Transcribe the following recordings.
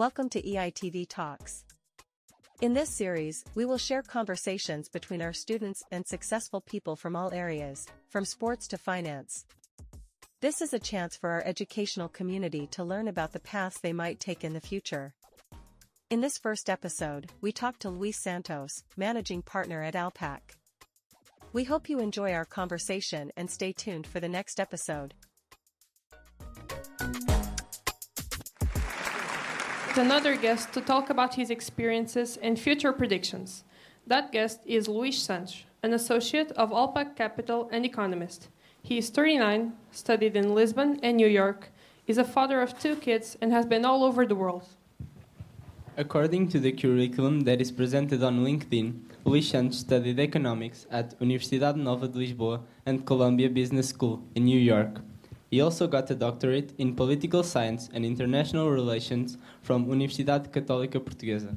Welcome to EITV Talks. In this series, we will share conversations between our students and successful people from all areas, from sports to finance. This is a chance for our educational community to learn about the paths they might take in the future. In this first episode, we talked to Luis Santos, managing partner at Alpac. We hope you enjoy our conversation and stay tuned for the next episode. Another guest to talk about his experiences and future predictions. That guest is Luis Santos, an associate of Alpac Capital and economist. He is 39, studied in Lisbon and New York, is a father of two kids, and has been all over the world. According to the curriculum that is presented on LinkedIn, Luis Santos studied economics at Universidade Nova de Lisboa and Columbia Business School in New York. He also got a doctorate in political science and international relations from Universidade Católica Portuguesa.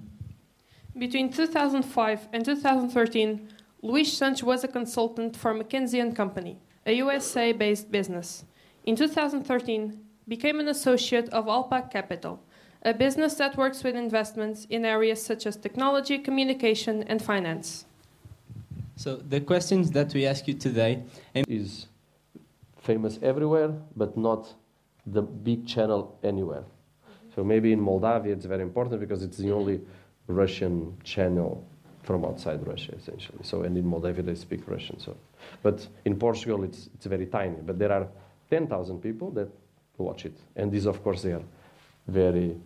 Between 2005 and 2013, Luis Santos was a consultant for McKinsey & Company, a USA-based business. In 2013, became an associate of Alpac Capital, a business that works with investments in areas such as technology, communication, and finance. So the questions that we ask you today is famous everywhere, but not the big channel anywhere. So maybe in Moldavia it's very important because it's the only Russian channel from outside Russia, essentially. So and in Moldavia they speak Russian. So, but in Portugal it's it's very tiny. But there are 10,000 people that watch it, and these of course they are very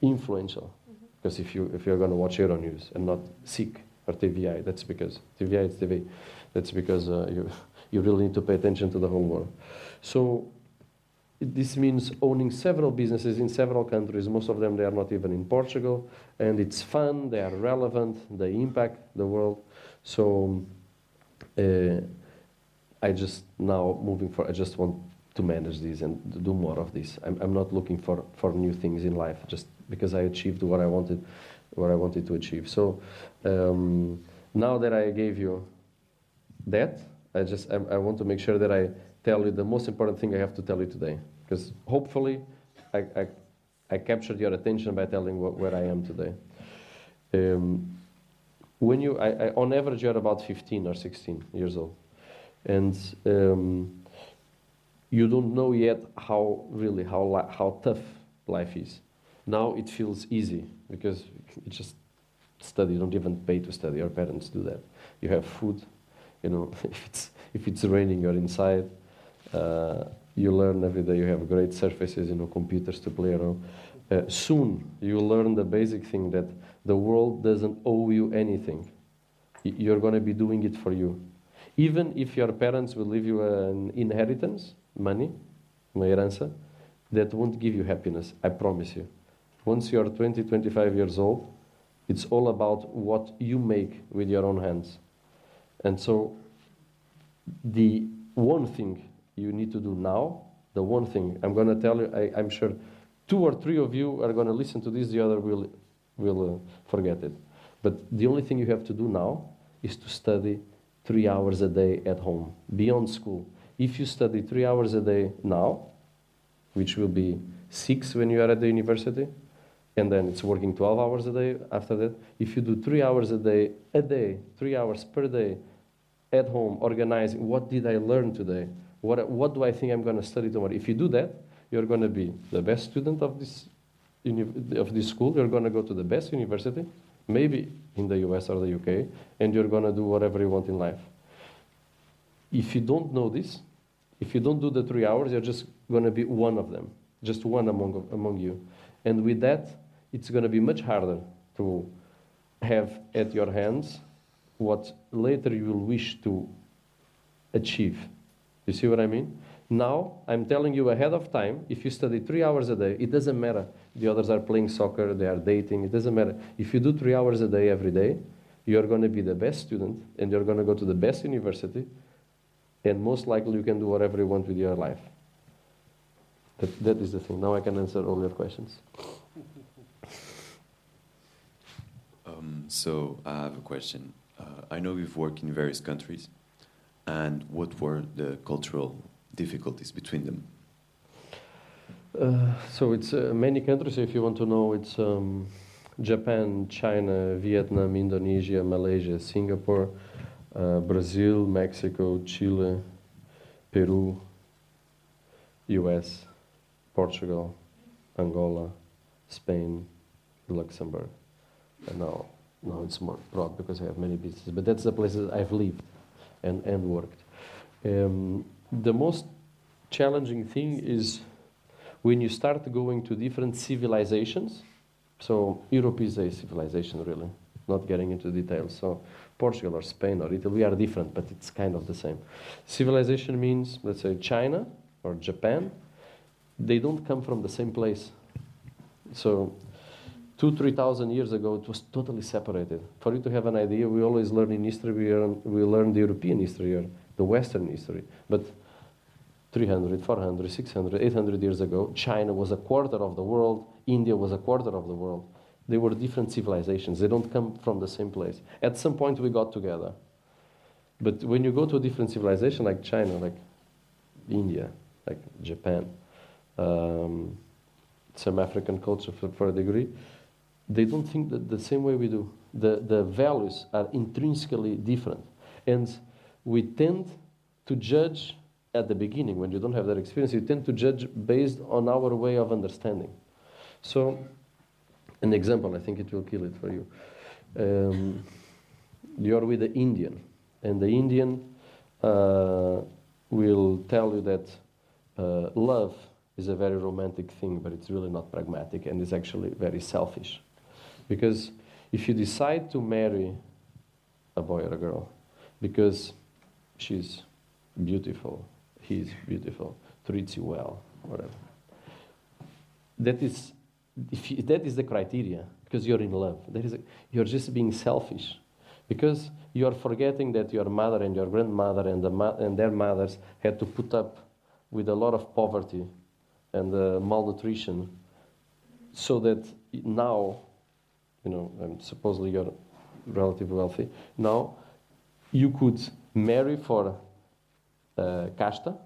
influential. Mm-hmm. Because if you if you're going to watch Euronews and not SIC or TVI, that's because TVI is TV. That's because uh, you you really need to pay attention to the whole world. So this means owning several businesses in several countries. Most of them they are not even in Portugal, and it's fun. They are relevant. They impact the world. So uh, I just now moving for. I just want to manage these and do more of this. I'm, I'm not looking for, for new things in life just because I achieved what I wanted, what I wanted to achieve. So um, now that I gave you that, I just I, I, want to make sure that I tell you the most important thing I have to tell you today, because hopefully I, I, I captured your attention by telling what, where I am today. Um, when you, I, on average, you're about 15 or 16 years old, and um, you don't know yet how really how how tough life is. Now it feels easy because you just study. You don't even pay to study. Your parents do that. You have food you know, if it's, if it's raining, you're inside. Uh, you learn every day. You have great surfaces, you know, computers to play around. Uh, soon, you learn the basic thing that the world doesn't owe you anything. You're going to be doing it for you. Even if your parents will leave you an inheritance, money, uma herança, that won't give you happiness, I promise you. Once you're 20, 25 years old, it's all about what you make with your own hands. And so, the one thing you need to do now, the one thing I'm going to tell you, I, am sure two or three of you are going to listen to this, the other will, will uh, forget it. But the only thing you have to do now is to study three hours a day at home, beyond school. If you study three hours a day now, which will be six when you are at the university, and then it's working 12 hours a day after that. If you do three hours a day, a day, three hours per day, at home organizing what did I learn today? What, what do I think I'm going to study tomorrow? If you do that, you're going to be the best student of this, of this school. You're going to go to the best university, maybe in the US or the UK, and you're going to do whatever you want in life. If you don't know this, if you don't do the three hours, you're just going to be one of them, just one among, among you. And with that, it's going to be much harder to have at your hands what later you will wish to achieve. You see what I mean? Now, I'm telling you ahead of time, if you study three hours a day, it doesn't matter. The others are playing soccer, they are dating, it doesn't matter. If you do three hours a day every day, you're going to be the best student and you're going to go to the best university, and most likely you can do whatever you want with your life. That, that is the thing. Now I can answer all your questions. Um, so I have a question. Uh, I know you've worked in various countries, and what were the cultural difficulties between them? Uh, so it's uh, many countries. If you want to know, it's um, Japan, China, Vietnam, Indonesia, Malaysia, Singapore, uh, Brazil, Mexico, Chile, Peru, U.S., Portugal, Angola, Spain, Luxembourg, and now now it's more broad because I have many businesses. But that's the places I've lived and and worked. Um, the most challenging thing is when you start going to different civilizations. So Europe is a civilization, really. Not getting into details. So Portugal or Spain or Italy, we are different, but it's kind of the same. Civilization means, let's say, China or Japan. They don't come from the same place. So two, three thousand years ago, it was totally separated. For you to have an idea, we always learn in history, we learn, we learn the European history or the Western history. But 300, 400, 600, 800 years ago, China was a quarter of the world, India was a quarter of the world. They were different civilizations. They don't come from the same place. At some point, we got together. But when you go to a different civilization like China, like India, like Japan, um, some African culture for, for a degree, they don't think that the same way we do. The, the values are intrinsically different. And we tend to judge at the beginning, when you don't have that experience, you tend to judge based on our way of understanding. So, an example, I think it will kill it for you. Um, you're with the Indian, and the Indian uh, will tell you that uh, love is a very romantic thing, but it's really not pragmatic and is actually very selfish. Because if you decide to marry a boy or a girl because she's beautiful, he's beautiful, treats you well, whatever. That is, if you, that is the criteria because you're in love. That is, a, you're just being selfish because you are forgetting that your mother and your grandmother and, the and their mothers had to put up with a lot of poverty and uh, malnutrition so that now, you know, supposedly you're relatively wealthy, now you could marry for uh, kasta,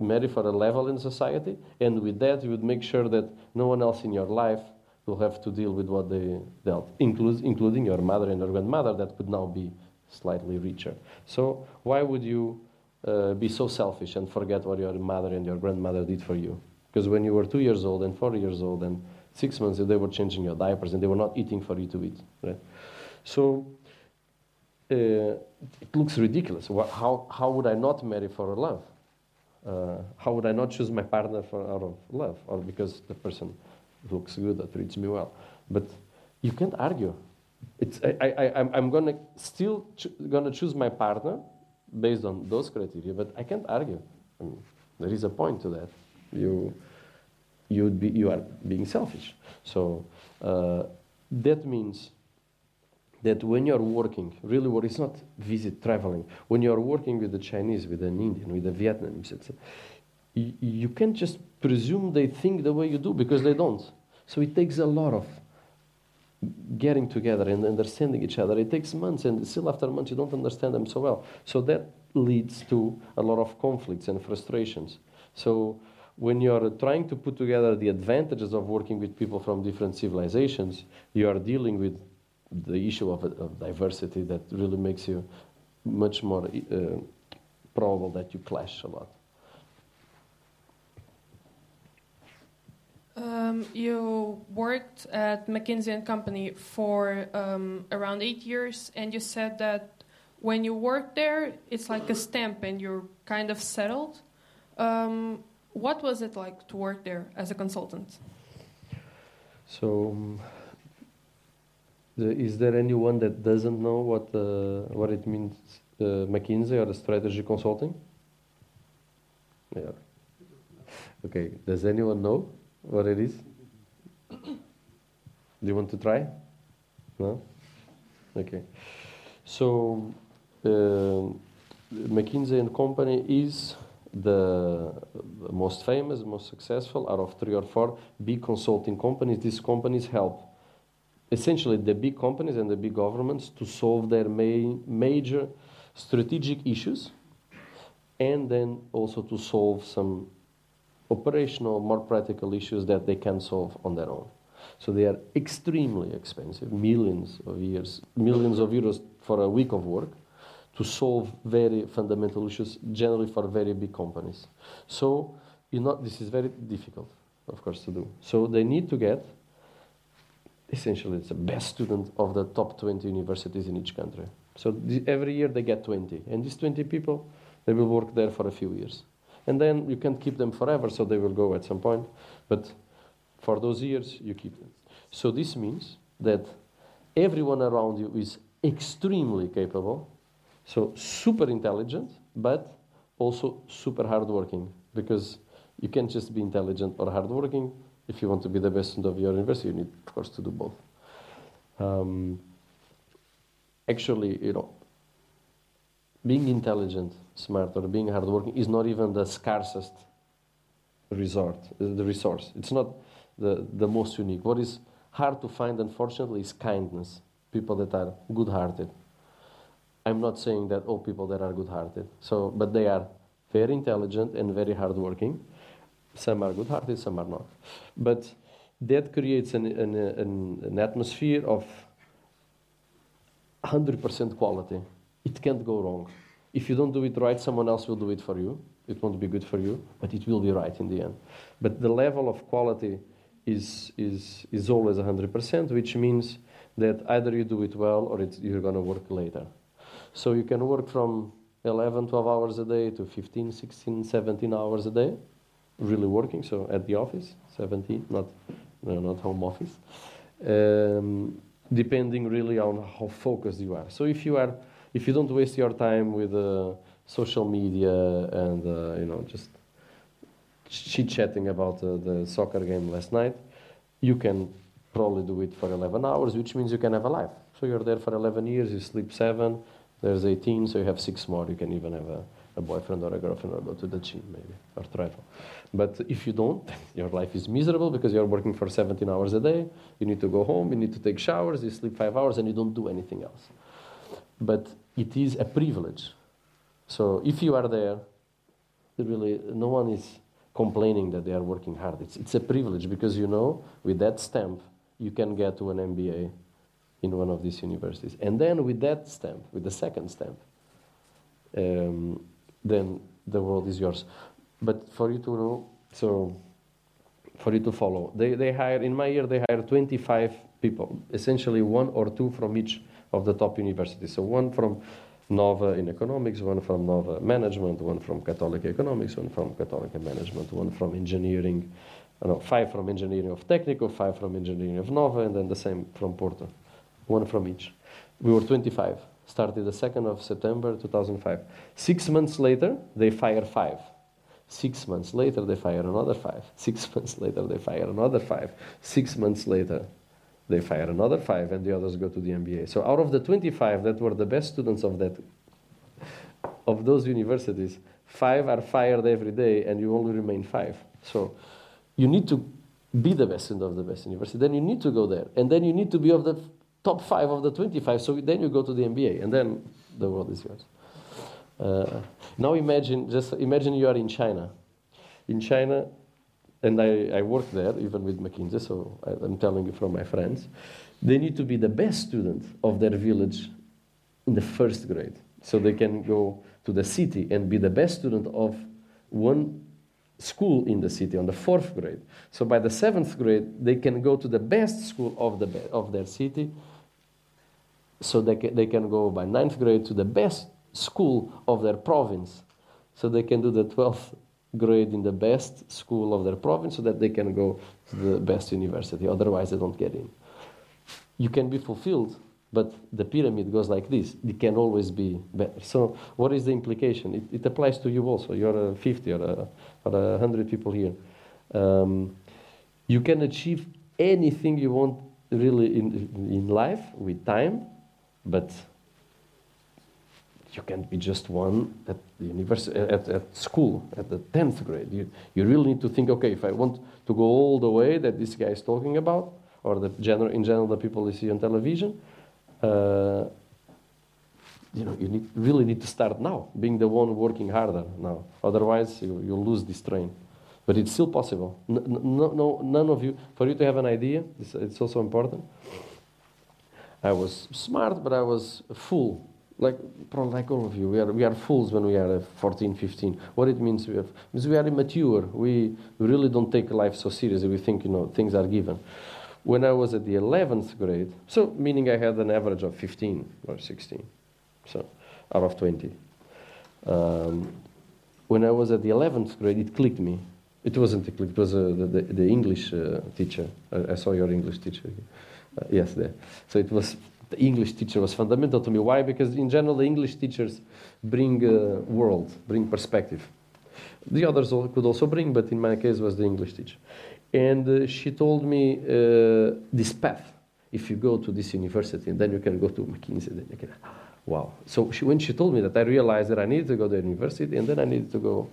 marry for a level in society, and with that you would make sure that no one else in your life will have to deal with what they dealt, including your mother and your grandmother that could now be slightly richer. So why would you uh, be so selfish and forget what your mother and your grandmother did for you? Because when you were two years old and four years old and six months, they were changing your diapers and they were not eating for you to eat. Right? So uh, it looks ridiculous. How, how would I not marry for love? Uh, how would I not choose my partner for out of love or because the person looks good or treats me well? But you can't argue. It's, I, I, I'm, I'm gonna still ch- gonna choose my partner based on those criteria, but I can't argue. I mean, there is a point to that. You, you'd be, you are being selfish. So uh, that means that when you're working, really what is not visit traveling, when you're working with the Chinese, with an Indian, with a Vietnamese, etc., you, you can't just presume they think the way you do because they don't. So it takes a lot of getting together and understanding each other. It takes months, and still after months, you don't understand them so well. So that leads to a lot of conflicts and frustrations. So when you're trying to put together the advantages of working with people from different civilizations, you are dealing with the issue of, of diversity that really makes you much more uh, probable that you clash a lot. Um, you worked at McKinsey and Company for um, around eight years, and you said that when you work there, it's like a stamp, and you're kind of settled. Um, what was it like to work there as a consultant? So, um, the, is there anyone that doesn't know what uh, what it means, uh, McKinsey or the strategy consulting? Yeah. Okay. Does anyone know what it is? Do you want to try? No. Okay. So, uh, McKinsey and Company is the most famous, most successful out of three or four big consulting companies. These companies help essentially the big companies and the big governments to solve their main, major strategic issues and then also to solve some operational, more practical issues that they can solve on their own. So they are extremely expensive, millions of years, millions of euros for a week of work to solve very fundamental issues, generally for very big companies. So you know, this is very difficult, of course, to do. So they need to get, essentially, it's the best student of the top 20 universities in each country. So every year they get 20, and these 20 people, they will work there for a few years. And then you can't keep them forever, so they will go at some point. But for those years, you keep them. So this means that everyone around you is extremely capable, so super intelligent, but also super hardworking, because you can't just be intelligent or hardworking. If you want to be the best student of your university, you need, of course, to do both. Um, actually, you know, being intelligent, smart, or being hardworking is not even the scarcest resort, the resource. It's not the, the most unique. What is hard to find, unfortunately, is kindness. People that are good hearted. I'm not saying that all people that are good hearted, so, but they are very intelligent and very hardworking. Some are good hearted, some are not. But that creates an, an, an, an atmosphere of 100% quality. It can't go wrong. If you don't do it right, someone else will do it for you. It won't be good for you, but it will be right in the end. But the level of quality is, is, is always 100%, which means that either you do it well or you're going to work later. So you can work from 11, 12 hours a day to 15, 16, 17 hours a day, really working, so at the office, 17, not, no, not home office. Um, depending really on how focused you are. So if you are, if you don't waste your time with uh, social media and uh, you know just chit chatting about uh, the soccer game last night, you can probably do it for 11 hours, which means you can have a life. So you're there for 11 years, you sleep seven, there's 18, so you have six more. You can even have a, a boyfriend or a girlfriend or go to the gym maybe or travel. But if you don't, your life is miserable because you're working for 17 hours a day. You need to go home, you need to take showers, you sleep five hours, and you don't do anything else. But it is a privilege. So if you are there, really, no one is complaining that they are working hard. It's, it's a privilege because you know, with that stamp, you can get to an MBA in one of these universities. And then with that stamp, with the second stamp, um, then the world is yours. But for you to know, so for you to follow, they, they hire, in my year, they hire 25 people, essentially one or two from each of the top universities. So one from Nova in economics, one from Nova management, one from Catholic economics, one from Catholic management, one from engineering, five from engineering of technical, five from engineering of Nova, and then the same from Porto, one from each. We were 25, started the 2nd of September 2005. Six months later, they fire five. Six months later, they fire another five. Six months later, they fire another five. Six months later, they fire another five, and the others go to the MBA. So out of the 25 that were the best students of that of those universities, five are fired every day, and you only remain five. So you need to be the best student of the best university. Then you need to go there, and then you need to be of the top five of the 25. So then you go to the MBA, and then the world is yours. Uh, now imagine, just imagine you are in China. In China, and I, I work there even with McKinsey, so I, I'm telling you from my friends, they need to be the best student of their village in the first grade. So they can go to the city and be the best student of one school in the city on the fourth grade. So by the seventh grade, they can go to the best school of, the, of their city. So they can, they can go by ninth grade to the best school of their province. So they can do the 12th grade in the best school of their province so that they can go to the best university. Otherwise, they don't get in. You can be fulfilled, but the pyramid goes like this. It can always be better. So, what is the implication? It, it applies to you also. You're a 50 or a, or a 100 people here. Um, you can achieve anything you want really in, in life with time, but you can't be just one at the university, at, at school, at the 10th grade. You, you really need to think, okay, if I want to go all the way that this guy is talking about, or the general, in general the people you see on television, uh, you know, you need, really need to start now, being the one working harder now. Otherwise, you, you'll lose this train. But it's still possible. N- no, no, none of you, for you to have an idea, it's, it's also important. I was smart, but I was a fool. Like, probably like all of you, we are, we are fools when we are uh, 14, 15. What it means, we, have, means we are immature. We, we really don't take life so seriously. We think, you know, things are given. When I was at the 11th grade, so meaning I had an average of 15 or 16, so out of 20. Um, when I was at the 11th grade, it clicked me. It wasn't a click, it was uh, the, the, English uh, teacher. I, I, saw your English teacher. Uh, yes. So it was, the English teacher was fundamental to me. Why? Because in general, the English teachers bring uh, world, bring perspective. The others could also bring, but in my case, was the English teacher. And uh, she told me uh, this path. If you go to this university, and then you can go to McKinsey, then you can. Wow. So she, when she told me that, I realized that I needed to go to university, and then I needed to go,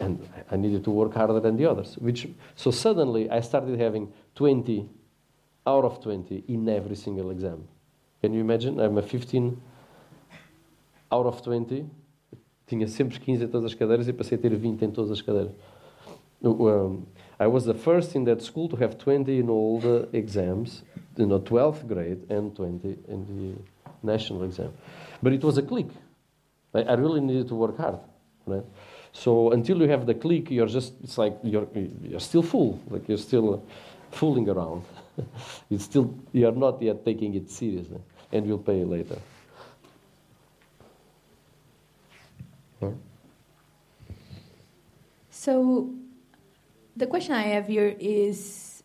and I needed to work harder than the others. Which so suddenly I started having 20 out of 20 in every single exam. Can you imagine? I'm a 15 out of 20. Tinha sempre 15 em todas as cadeiras e passei a ter 20 em todas as cadeiras. Um, I was the first in that school to have 20 in all the exams, you know, 12th grade and 20 in the national exam. But it was a click. I, I really needed to work hard, right? So until you have the click, you're just, it's like you're, you're still full, like you're still fooling around. it's still, you're not yet taking it seriously, and you'll pay later. So the question I have here is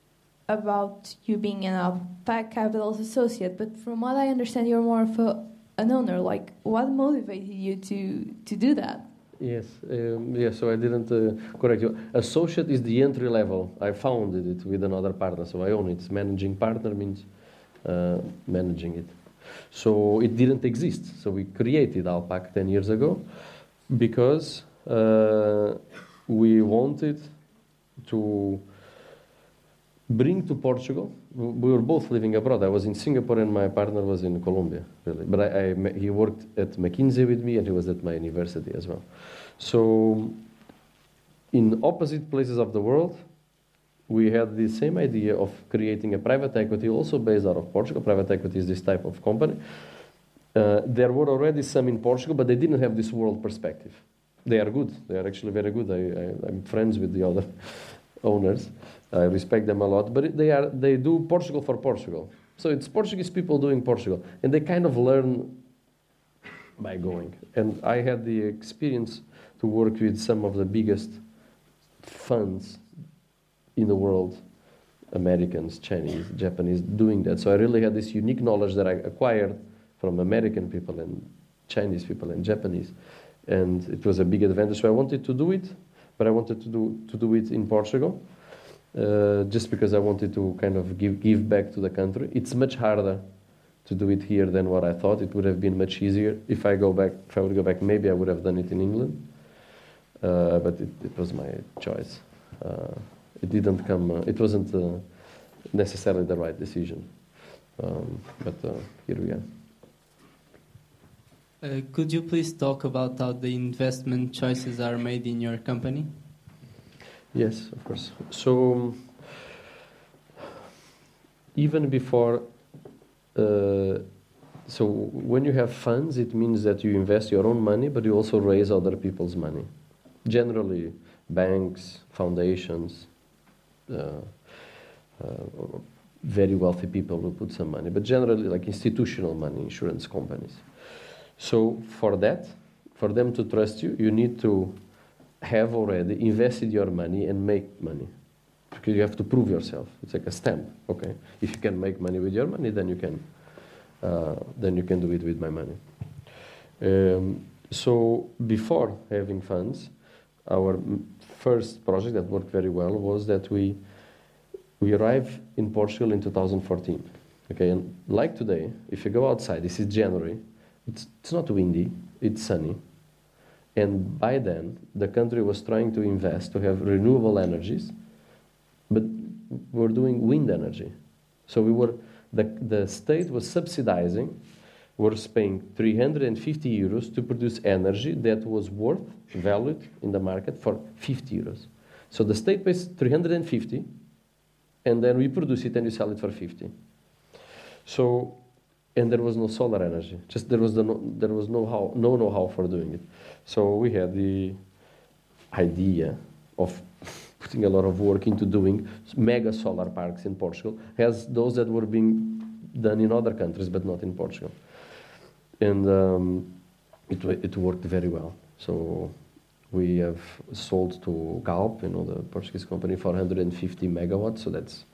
about you being an Alpac Capital's associate, but from what I understand, you're more of a, an owner. Like, what motivated you to, to do that? Yes, um, yes. So I didn't uh, correct you. Associate is the entry level. I founded it with another partner, so I own it. Managing partner means uh, managing it. So it didn't exist. So we created Alpac ten years ago because uh, we wanted to bring to Portugal. We were both living abroad. I was in Singapore and my partner was in Colombia, really. But I, I, he worked at McKinsey with me and he was at my university as well. So, in opposite places of the world, we had the same idea of creating a private equity also based out of Portugal. Private equity is this type of company. Uh, there were already some in Portugal, but they didn't have this world perspective. They are good. They are actually very good. I, I'm friends with the other owners. I respect them a lot, but they are they do Portugal for Portugal. So it's Portuguese people doing Portugal, and they kind of learn by going. And I had the experience to work with some of the biggest funds in the world, Americans, Chinese, Japanese, doing that. So I really had this unique knowledge that I acquired from American people and Chinese people and Japanese, and it was a big advantage. So I wanted to do it, but I wanted to do to do it in Portugal uh, just because I wanted to kind of give, give back to the country. It's much harder to do it here than what I thought. It would have been much easier if I go back. If I would go back, maybe I would have done it in England. Uh, but it, it, was my choice. Uh, it didn't come. Uh, it wasn't uh, necessarily the right decision. Um, but uh, here we are. Uh, could you please talk about how the investment choices are made in your company? Yes, of course. So even before, uh, so when you have funds, it means that you invest your own money, but you also raise other people's money. Generally, banks, foundations, uh, uh, very wealthy people will put some money, but generally, like institutional money, insurance companies. So for that, for them to trust you, you need to have already invested your money and make money. Because you have to prove yourself. It's like a stamp. Okay, if you can make money with your money, then you can, uh, then you can do it with my money. Um, so before having funds, our first project that worked very well was that we we arrived in Portugal in 2014. Okay, and like today, if you go outside, this is January. It's, it's not windy. It's sunny and by then, the country was trying to invest to have renewable energies, but we're doing wind energy. So we were, the, the state was subsidizing was paying 350 euros to produce energy that was worth, valued in the market for 50 euros. So the state pays 350, and then we produce it and we sell it for 50. So, and there was no solar energy. Just there was the no, there was no how no know-how for doing it. So we had the idea of putting a lot of work into doing mega solar parks in Portugal, as those that were being done in other countries, but not in Portugal. And um, it, it worked very well. So we have sold to Galp, you know, the Portuguese company, 450 megawatts. So that's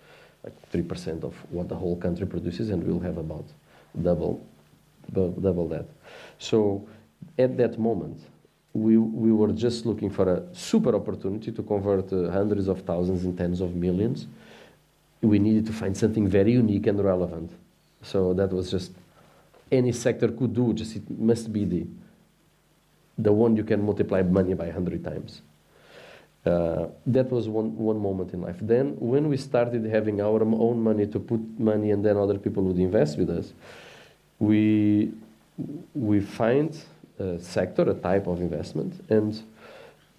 like 3% of what the whole country produces, and we'll have about double, double that. So at that moment, we, we were just looking for a super opportunity to convert uh, hundreds of thousands and tens of millions. We needed to find something very unique and relevant. So that was just any sector could do, just it must be the, the one you can multiply money by 100 times. Uh, that was one, one moment in life. Then, when we started having our own money to put money and then other people would invest with us, we, we find a sector, a type of investment, and,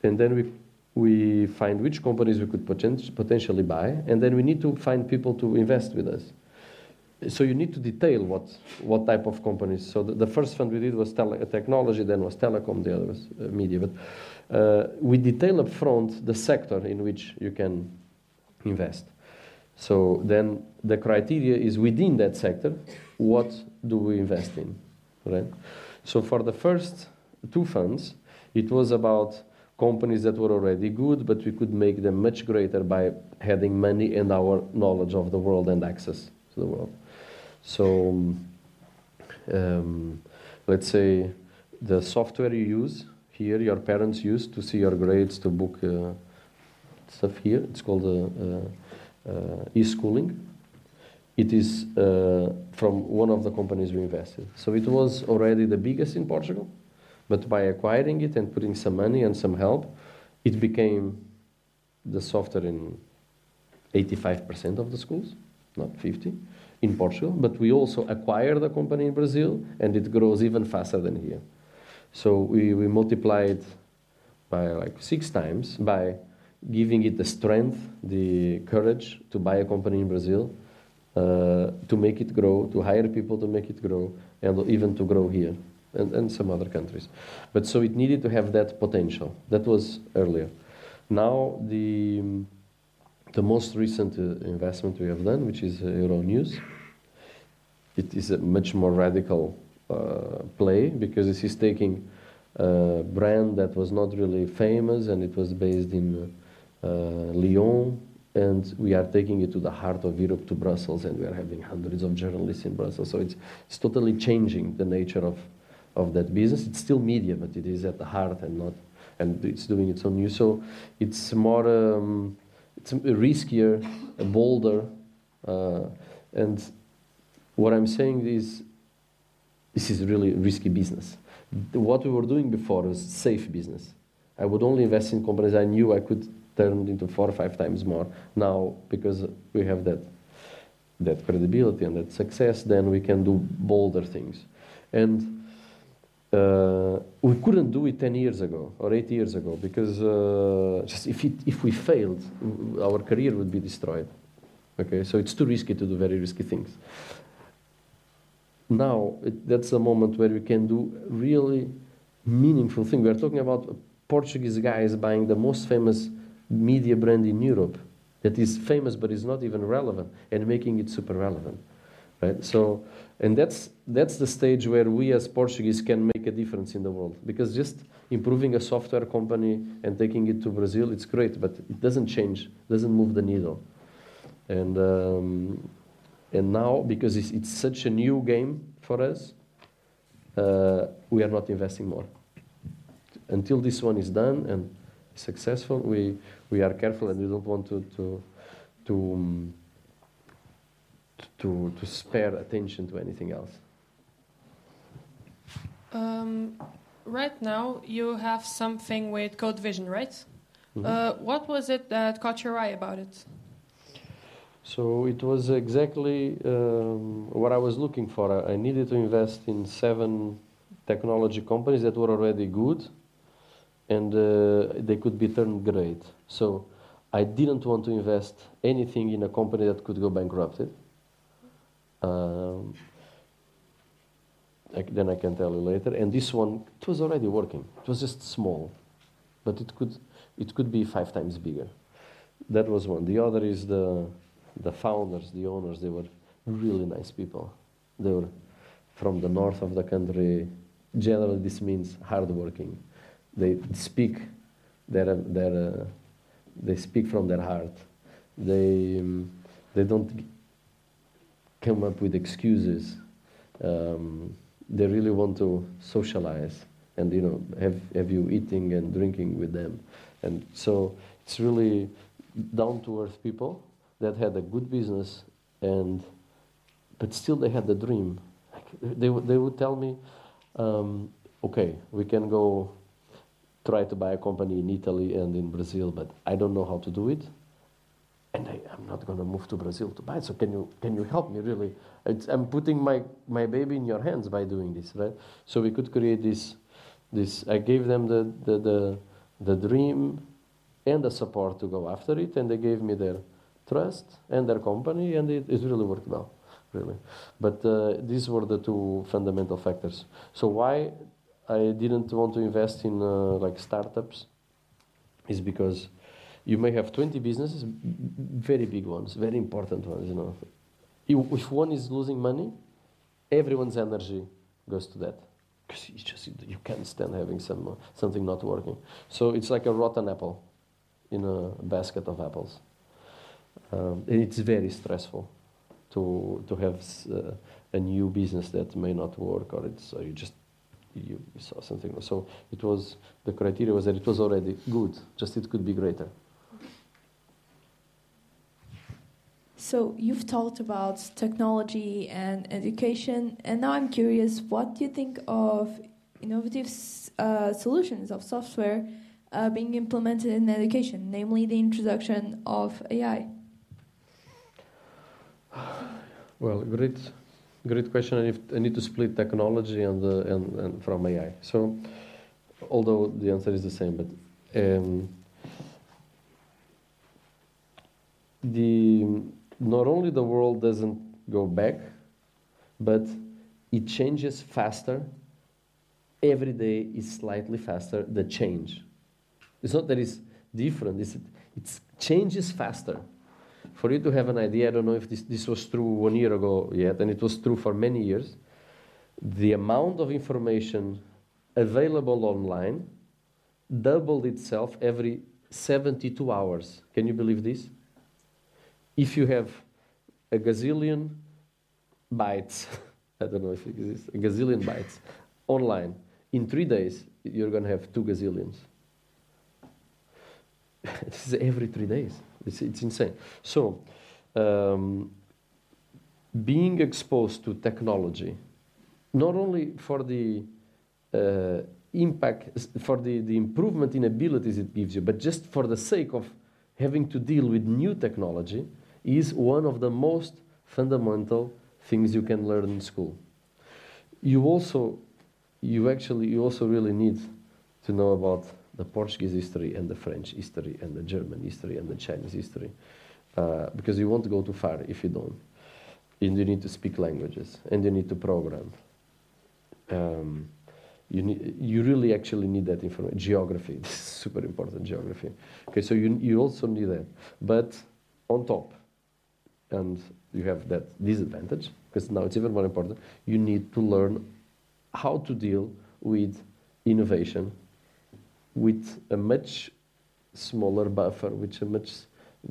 and then we, we find which companies we could poten- potentially buy, and then we need to find people to invest with us so you need to detail what, what type of companies. So the, the first fund we did was tele- technology, then was telecom, the other was uh, media. But uh, we detail up front the sector in which you can invest. So then the criteria is within that sector, what do we invest in, right? So for the first two funds, it was about companies that were already good, but we could make them much greater by having money and our knowledge of the world and access to the world. So um, let's say the software you use here, your parents use to see your grades, to book uh, stuff here. It's called uh, uh, e-schooling. It is uh, from one of the companies we invested. So it was already the biggest in Portugal, but by acquiring it and putting some money and some help, it became the software in 85% of the schools, not 50 in Portugal, but we also acquired a company in Brazil, and it grows even faster than here. So we, we multiplied by like six times by giving it the strength, the courage to buy a company in Brazil, uh, to make it grow, to hire people to make it grow, and even to grow here and, and some other countries. But so it needed to have that potential. That was earlier. Now the the most recent uh, investment we have done, which is uh, Euronews, it is a much more radical uh, play because this is taking a brand that was not really famous and it was based in Lyon and we are taking it to the heart of Europe, to Brussels, and we are having hundreds of journalists in Brussels. So it's, it's totally changing the nature of, of that business. It's still media, but it is at the heart and not, and it's doing its own news. So it's more um, riskier, bolder, uh, and what I'm saying is this is really risky business. What we were doing before was safe business. I would only invest in companies I knew I could turn into four or five times more. Now, because we have that that credibility and that success, then we can do bolder things. And uh, we couldn't do it 10 years ago or 8 years ago because uh, just if, it, if we failed, our career would be destroyed. Okay, so it's too risky to do very risky things. Now, it, that's a moment where we can do really meaningful things. We are talking about Portuguese guys buying the most famous media brand in Europe that is famous but is not even relevant and making it super relevant. Right? So, and that's, that's the stage where we as Portuguese can make a difference in the world. Because just improving a software company and taking it to Brazil, it's great, but it doesn't change, doesn't move the needle. And, um, and now, because it's, it's, such a new game for us, uh, we are not investing more. Until this one is done and successful, we, we are careful and we don't want to, to, to um, to, to spare attention to anything else? Um, right now, you have something with Code Vision, right? Mm -hmm. uh, what was it that caught your eye about it? So it was exactly um, what I was looking for. I needed to invest in seven technology companies that were already good and uh, they could be turned great. So I didn't want to invest anything in a company that could go bankrupted. Um, I, then I can tell you later. And this one, it was already working. It was just small, but it could, it could be five times bigger. That was one. The other is the, the founders, the owners. They were really nice people. They were from the north of the country. Generally, this means hardworking. They speak their, their, uh, they speak from their heart. They, um, they don't come up with excuses. Um, they really want to socialize and you know have, have you eating and drinking with them. And so it's really down to earth people that had a good business and but still they had the dream. They, they would tell me, um, okay, we can go try to buy a company in Italy and in Brazil, but I don't know how to do it. And I, am not going to move to Brazil to buy it. So can you, can you help me really? It's, I'm putting my, my baby in your hands by doing this, right? So we could create this, this I gave them the, the, the, the dream and the support to go after it, and they gave me their trust and their company, and it, it really worked well, really. But uh, these were the two fundamental factors. So why I didn't want to invest in uh, like startups is because you may have 20 businesses, very big ones, very important ones, you know. If one is losing money, everyone's energy goes to that. Because you just you can't stand having some something not working. So it's like a rotten apple in a basket of apples. Um, it's very stressful to to have uh, a new business that may not work, or it's you just you saw something. So it was the criteria was that it was already good, just it could be greater. So you've talked about technology and education, and now I'm curious, what do you think of innovative uh, solutions of software uh, being implemented in education, namely the introduction of AI? Well, great Great question. I need to split technology and, and, and from AI. So, although the answer is the same, but um, the not only the world doesn't go back, but it changes faster. Every day is slightly faster. The change. It's not that it's different. It's, it changes faster for you to have an idea, I don't know if this, this was true one year ago yet, and it was true for many years. The amount of information available online doubled itself every 72 hours. Can you believe this? If you have a gazillion bytes, I don't know if it exists, a gazillion bytes online, in three days, you're going to have two gazillions. this is every three days. It's, it's insane. So, um, being exposed to technology, not only for the uh, impact, for the, the improvement in abilities it gives you, but just for the sake of having to deal with new technology, is one of the most fundamental things you can learn in school. You also, you actually, you also really need to know about the Portuguese history and the French history and the German history and the Chinese history. Uh, because you won't go too far if you don't. And you need to speak languages and you need to program. Um, you, need, you really actually need that information. Geography, this is super important, geography. Okay, so you, you also need that. But on top, and you have that disadvantage, because now it's even more important, you need to learn how to deal with innovation with a much smaller buffer, which a much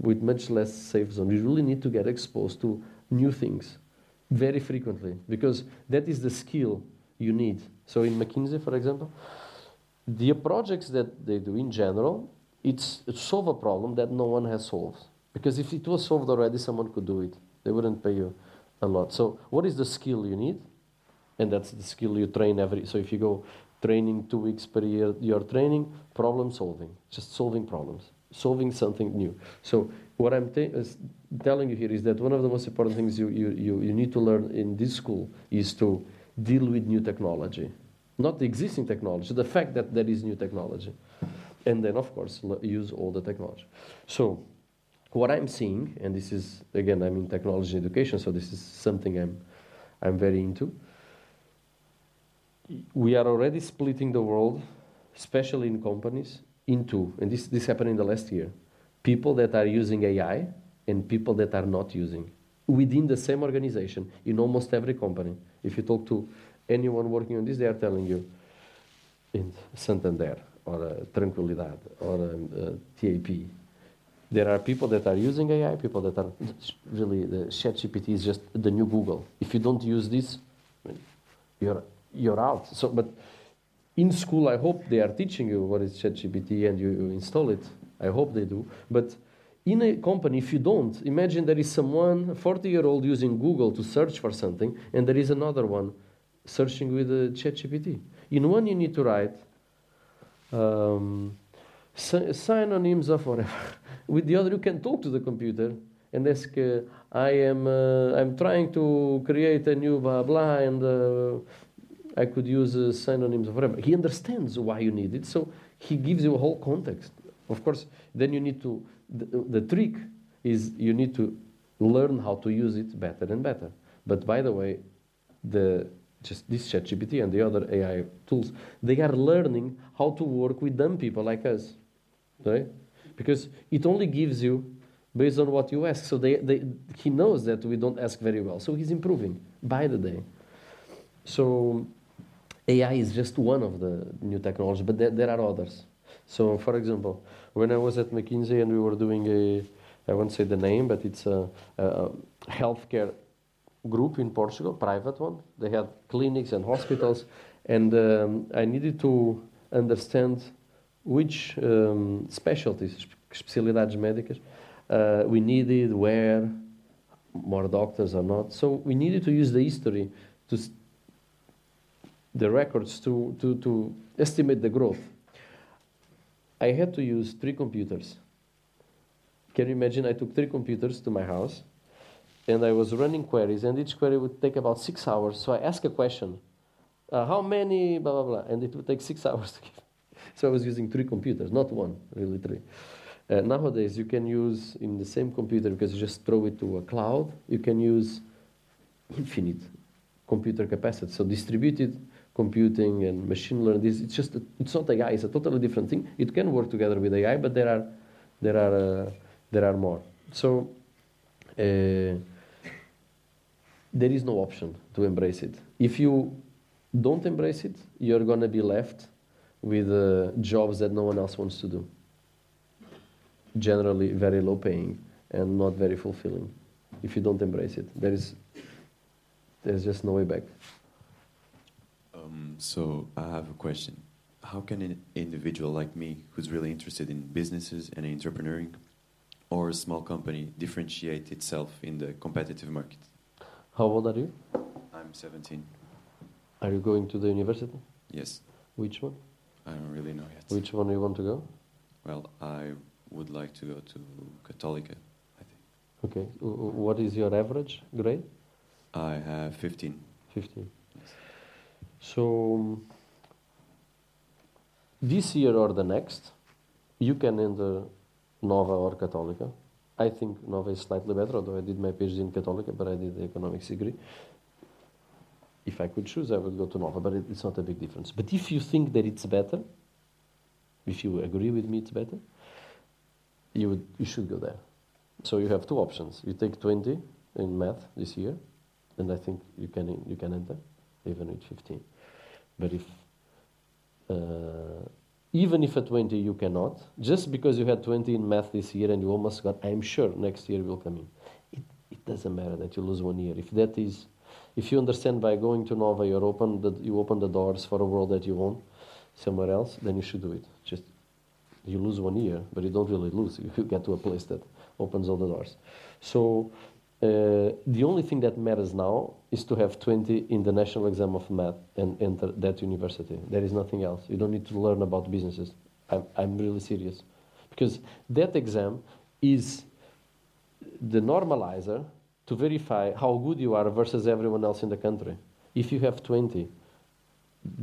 with much less safe zone. You really need to get exposed to new things very frequently because that is the skill you need. So in McKinsey, for example, the projects that they do in general, it's to solve a problem that no one has solved. Because if it was solved already, someone could do it. They wouldn't pay you a lot. So what is the skill you need? And that's the skill you train every. So if you go training two weeks per year, you're training problem solving, just solving problems. solving something new. So what I'm is telling you here is that one of the most important things you, you, you, you need to learn in this school is to deal with new technology. Not the existing technology, the fact that there is new technology. And then, of course, use all the technology. So, what I'm seeing, and this is, again, I'm in technology education, so this is something I'm, I'm very into. We are already splitting the world, especially in companies, into, and this, this happened in the last year, people that are using AI and people that are not using within the same organization in almost every company. If you talk to anyone working on this, they are telling you in Santander or uh, Tranquilidade or um, uh, TAP. There are people that are using AI, people that are really the ChatGPT is just the new Google. If you don't use this, you're you're out. So, but in school, I hope they are teaching you what is ChatGPT and you, you install it. I hope they do. But in a company, if you don't, imagine there is someone, a 40 year old, using Google to search for something, and there is another one searching with uh, ChatGPT. In one, you need to write um, sy- synonyms of whatever. with the other, you can talk to the computer and ask, uh, I am, uh, I'm trying to create a new blah blah, and uh, I could use synonyms of whatever. He understands why you need it, so he gives you a whole context. Of course, then you need to. The, the trick is you need to learn how to use it better and better. But by the way, the just this ChatGPT and the other AI tools, they are learning how to work with dumb people like us, right? Because it only gives you based on what you ask. So they, they, he knows that we don't ask very well, so he's improving by the day. So AI is just one of the new technologies, but there, there are others. So, for example, when I was at McKinsey and we were doing a, I won't say the name, but it's a, a healthcare group in Portugal, private one. They had clinics and hospitals, and um, I needed to understand which um, specialties, especialidades médicas, uh, we needed, where, more doctors or not. So we needed to use the history to the records to, to, to estimate the growth. I had to use three computers. Can you imagine? I took three computers to my house and I was running queries, and each query would take about six hours. So I asked a question uh, How many, blah, blah, blah, and it would take six hours to give. So I was using three computers, not one, really three. Uh, nowadays, you can use in the same computer because you just throw it to a cloud, you can use infinite computer capacity. So distributed computing and machine learning, this, it's just, a, it's not AI, it's a totally different thing. It can work together with AI, but there are, there are, uh, there are more. So uh, there is no option to embrace it. If you don't embrace it, you're going to be left with uh, jobs that no one else wants to do. Generally, very low paying and not very fulfilling. If you don't embrace it, there is there's just no way back. Um, so I have a question. How can an individual like me, who's really interested in businesses and entrepreneuring, or a small company, differentiate itself in the competitive market? How old are you? I'm 17. Are you going to the university? Yes, Which one? I don't really know yet. Which one do you want to go? Well, I would like to go to Católica. I think Okay. What is your average grade? I have 15. 15. So, um, this year or the next, you can enter Nova or Católica. I think Nova is slightly better, although I did my PhD in Católica, but I did the economics degree. If I could choose, I would go to Nova, but it, it's not a big difference. But if you think that it's better, if you agree with me it's better, you, would, you should go there. So you have two options. You take 20 in math this year, and I think you can you can enter even with 15. But if uh, even if at 20 you cannot, just because you had 20 in math this year and you almost got, I'm sure next year will come in. It, it doesn't matter that you lose one year. If that is, if you understand by going to Nova, you're open that you open the doors for a world that you want somewhere else, then you should do it. Just you lose one year, but you don't really lose. You get to a place that opens all the doors. So uh, the only thing that matters now is to have 20 in the national exam of math and enter that university. There is nothing else. You don't need to learn about businesses. I'm, I'm really serious. Because that exam is the normalizer to verify how good you are versus everyone else in the country. If you have 20,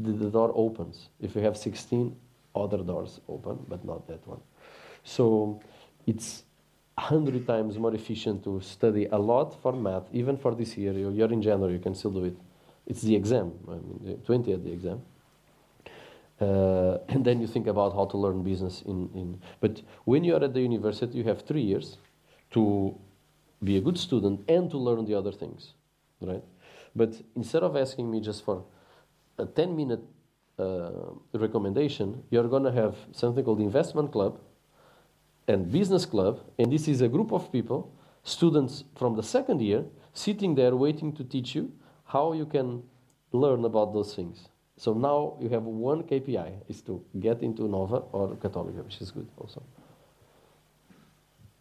the, the door opens. If you have 16, other doors open, but not that one. So it's hundred times more efficient to study a lot for math, even for this year. You- You're in January, you can still do it. It's the exam, I mean, 20 at the exam. Uh, and then you think about how to learn business in, in. But when you are at the university, you have three years to be a good student and to learn the other things, right? But instead of asking me just for a 10 minute uh, recommendation, you're going to have something called investment club and business club, and this is a group of people, students from the second year, sitting there waiting to teach you how you can learn about those things. So now you have one KPI is to get into Nova or Católica, which is good also.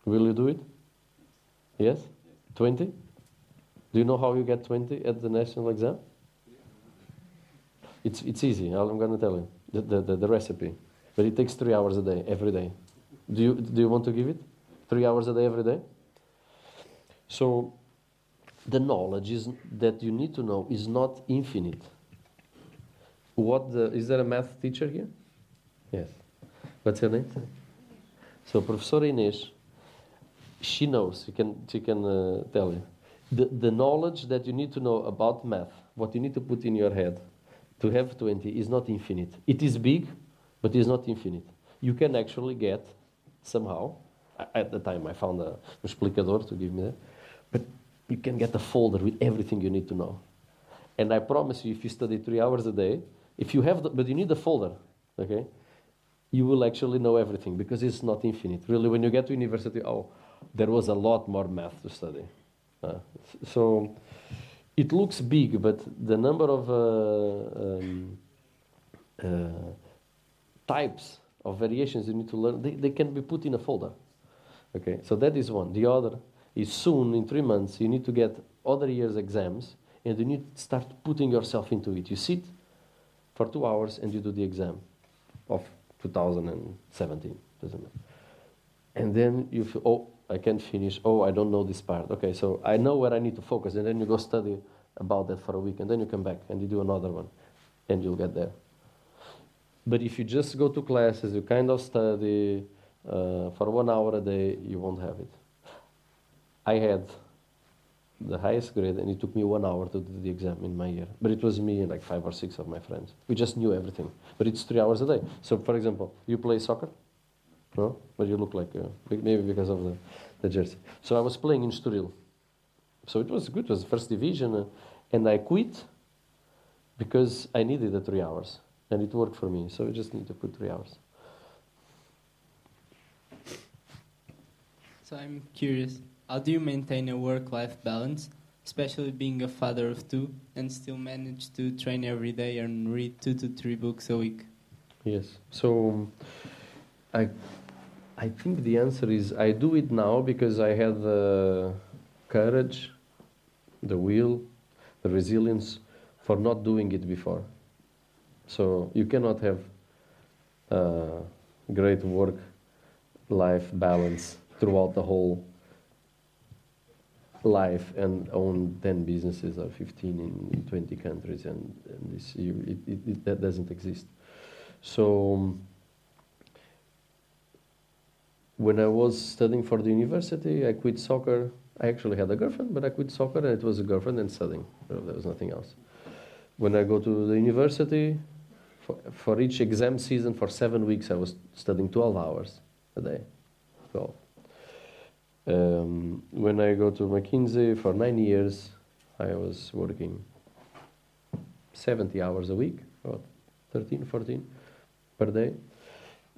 Will you do it? Yes? 20? Do you know how you get 20 at the national exam? It's, it's easy, I'm going to tell you the, the, the, the recipe. But it takes three hours a day, every day. Do you, do you want to give it? Three hours a day, every day? So, the knowledge is, that you need to know is not infinite. What the, is there a math teacher here? Yes. What's her name? So, Professor Inês, she knows, she can, she can uh, tell you. The, the knowledge that you need to know about math, what you need to put in your head to have 20 is not infinite. It is big, but it's not infinite. You can actually get somehow, at the time I found a, explicador to give me that, but you can get a folder with everything you need to know. And I promise you, if you study three hours a day, if you have, the, but you need a folder, okay, you will actually know everything because it's not infinite. Really, when you get to university, oh, there was a lot more math to study. Uh, so it looks big, but the number of uh, um, uh, types of variations you need to learn, they, they can be put in a folder. Okay, so that is one. The other is soon, in three months, you need to get other year's exams and you need to start putting yourself into it. You sit for two hours and you do the exam of 2017. Doesn't. And then you feel, oh, I can't finish. Oh, I don't know this part. Okay, so I know where I need to focus. And then you go study about that for a week. And then you come back and you do another one. And you'll get there. But if you just go to classes, you kind of study uh, for one hour a day, you won't have it. I had the highest grade, and it took me one hour to do the exam in my year. But it was me and like five or six of my friends. We just knew everything. But it's three hours a day. So, for example, you play soccer? No? But you look like, uh, maybe because of the, the jersey. So I was playing in Estoril. So it was good. It was first division. Uh, and I quit because I needed the three hours. And it worked for me. So I just need to put three hours. So I'm curious, how do you maintain a work-life balance, especially being a father of two, and still manage to train every day and read two to three books a week? Yes. So um, I, I think the answer is I do it now because I had the courage, the will, the resilience for not doing it before. So you cannot have great work-life balance throughout the whole life and own 10 businesses or 15 in, in 20 countries and, and this, you, it, it, it, that doesn't exist. So um, when I was studying for the university, I quit soccer. I actually had a girlfriend, but I quit soccer and it was a girlfriend and studying. There was nothing else. When I go to the university, for, for each exam season for seven weeks, I was studying 12 hours a day. 12. Um, when I go to McKinsey for nine years, I was working 70 hours a week, about 13, 14 per day.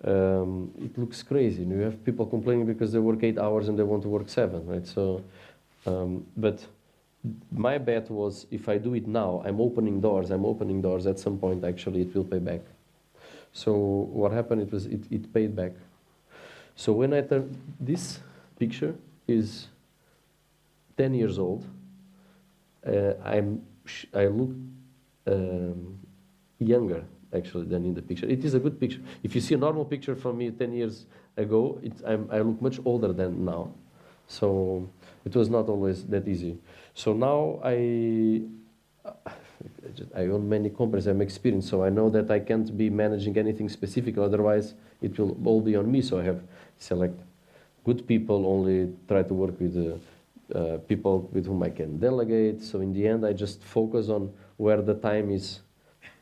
Um, it looks crazy. You have people complaining because they work eight hours and they want to work seven, right? So, um, but my bet was if I do it now, I'm opening doors. I'm opening doors. At some point, actually, it will pay back. So what happened? It was it, it paid back. So when I turned this picture is 10 years old. Uh, I'm I look um, younger actually than in the picture. It is a good picture. If you see a normal picture from me 10 years ago, it, I look much older than now. So it was not always that easy. So now I, I own many companies, I'm experienced, so I know that I can't be managing anything specific, otherwise it will all be on me. So I have select good people, only try to work with uh, uh, people with whom I can delegate. So in the end, I just focus on where the time is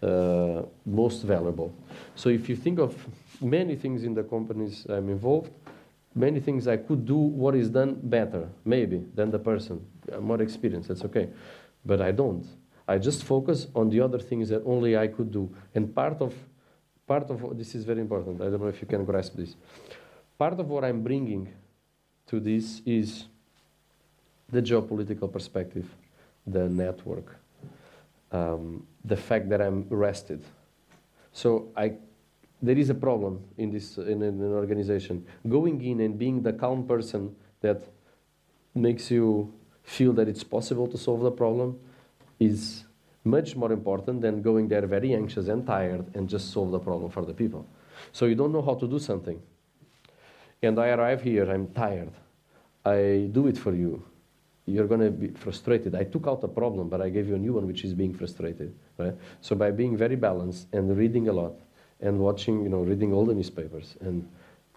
uh, most valuable. So if you think of many things in the companies I'm involved, many things I could do what is done better, maybe, than the person. More experienced, that's okay. But I don't. I just focus on the other things that only I could do. And part of, part of this is very important. I don't know if you can grasp this. Part of what I'm bringing to this is the geopolitical perspective, the network, um, the fact that I'm rested. So I there is a problem in this in, in an organization. Going in and being the calm person that makes you feel that it's possible to solve the problem is much more important than going there very anxious and tired and just solve the problem for the people. So you don't know how to do something. And I arrive here, I'm tired. I do it for you. You're going to be frustrated. I took out a problem, but I gave you a new one, which is being frustrated. Right? So by being very balanced and reading a lot, and watching, you know, reading all the newspapers and,